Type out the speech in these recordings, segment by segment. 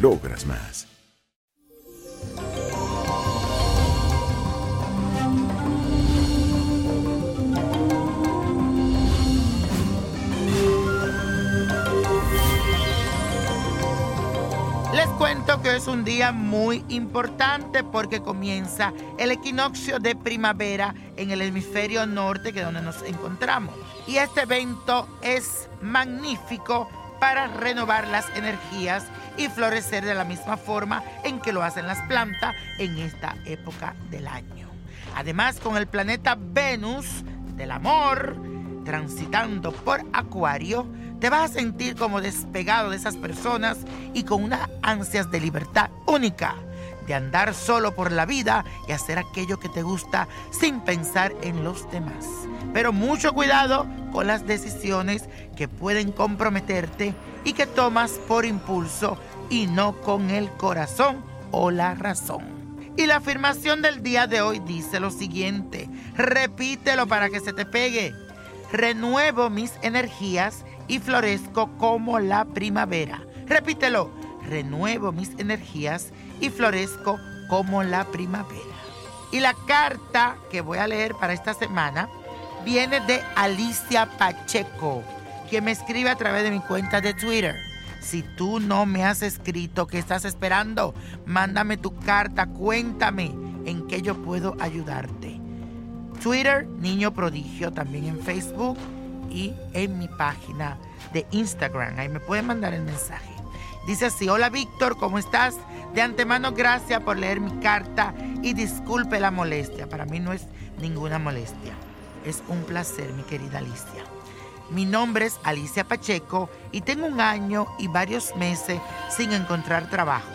logras más. Les cuento que es un día muy importante porque comienza el equinoccio de primavera en el hemisferio norte, que es donde nos encontramos. Y este evento es magnífico para renovar las energías y florecer de la misma forma en que lo hacen las plantas en esta época del año. Además, con el planeta Venus del amor transitando por Acuario, te vas a sentir como despegado de esas personas y con unas ansias de libertad única, de andar solo por la vida y hacer aquello que te gusta sin pensar en los demás. Pero mucho cuidado con las decisiones que pueden comprometerte y que tomas por impulso y no con el corazón o la razón. Y la afirmación del día de hoy dice lo siguiente, repítelo para que se te pegue. Renuevo mis energías y florezco como la primavera. Repítelo, renuevo mis energías y florezco como la primavera. Y la carta que voy a leer para esta semana viene de Alicia Pacheco, que me escribe a través de mi cuenta de Twitter. Si tú no me has escrito, ¿qué estás esperando? Mándame tu carta, cuéntame en qué yo puedo ayudarte. Twitter, Niño Prodigio, también en Facebook y en mi página de Instagram. Ahí me pueden mandar el mensaje. Dice así, hola Víctor, ¿cómo estás? De antemano, gracias por leer mi carta y disculpe la molestia. Para mí no es ninguna molestia. Es un placer, mi querida Alicia. Mi nombre es Alicia Pacheco y tengo un año y varios meses sin encontrar trabajo.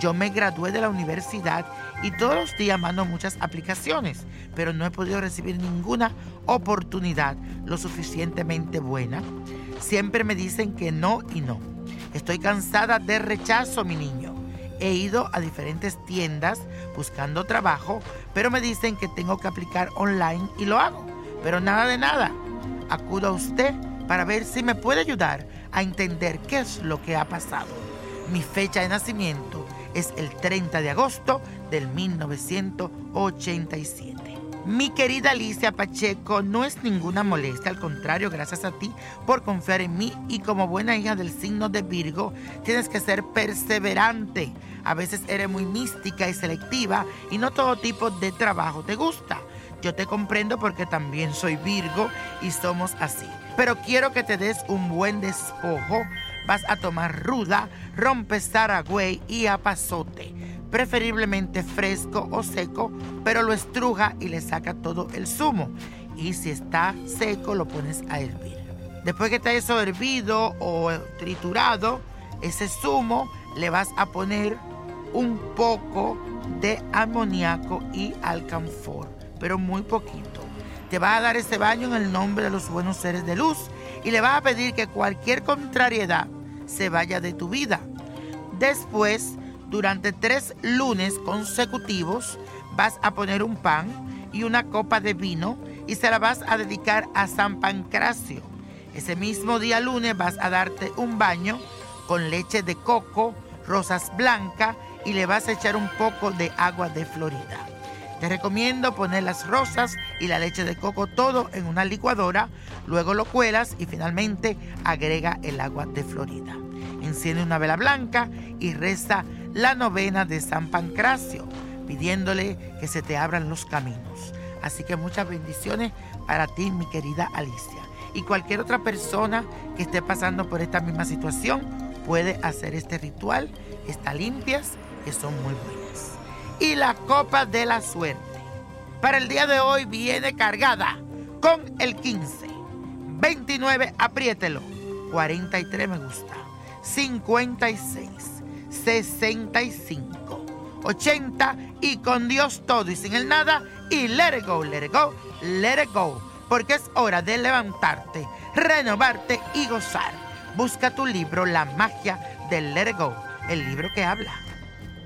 Yo me gradué de la universidad y todos los días mando muchas aplicaciones, pero no he podido recibir ninguna oportunidad lo suficientemente buena. Siempre me dicen que no y no. Estoy cansada de rechazo, mi niño. He ido a diferentes tiendas buscando trabajo, pero me dicen que tengo que aplicar online y lo hago. Pero nada de nada. Acudo a usted para ver si me puede ayudar a entender qué es lo que ha pasado. Mi fecha de nacimiento es el 30 de agosto del 1987. Mi querida Alicia Pacheco, no es ninguna molestia, al contrario, gracias a ti por confiar en mí y como buena hija del signo de Virgo, tienes que ser perseverante. A veces eres muy mística y selectiva y no todo tipo de trabajo te gusta. Yo te comprendo porque también soy Virgo y somos así. Pero quiero que te des un buen despojo. Vas a tomar ruda, rompe zaragüey y apazote preferiblemente fresco o seco, pero lo estruja y le saca todo el zumo. Y si está seco, lo pones a hervir. Después que esté eso hervido o triturado, ese zumo le vas a poner un poco de amoníaco y alcanfor, pero muy poquito. Te va a dar ese baño en el nombre de los buenos seres de luz y le vas a pedir que cualquier contrariedad se vaya de tu vida Después, durante tres lunes consecutivos, vas a poner un pan y una copa de vino y se la vas a dedicar a San Pancracio. Ese mismo día lunes vas a darte un baño con leche de coco, rosas blancas y le vas a echar un poco de agua de Florida. Te recomiendo poner las rosas y la leche de coco todo en una licuadora, luego lo cuelas y finalmente agrega el agua de Florida. Enciende una vela blanca y reza la novena de San Pancracio, pidiéndole que se te abran los caminos. Así que muchas bendiciones para ti, mi querida Alicia. Y cualquier otra persona que esté pasando por esta misma situación puede hacer este ritual. Está limpias, que son muy buenas. Y la copa de la suerte. Para el día de hoy viene cargada con el 15, 29, apriételo, 43 me gusta, 56, 65, 80 y con Dios todo y sin el nada y let it go, let it go, let it go. Porque es hora de levantarte, renovarte y gozar. Busca tu libro La magia del let it go, el libro que habla.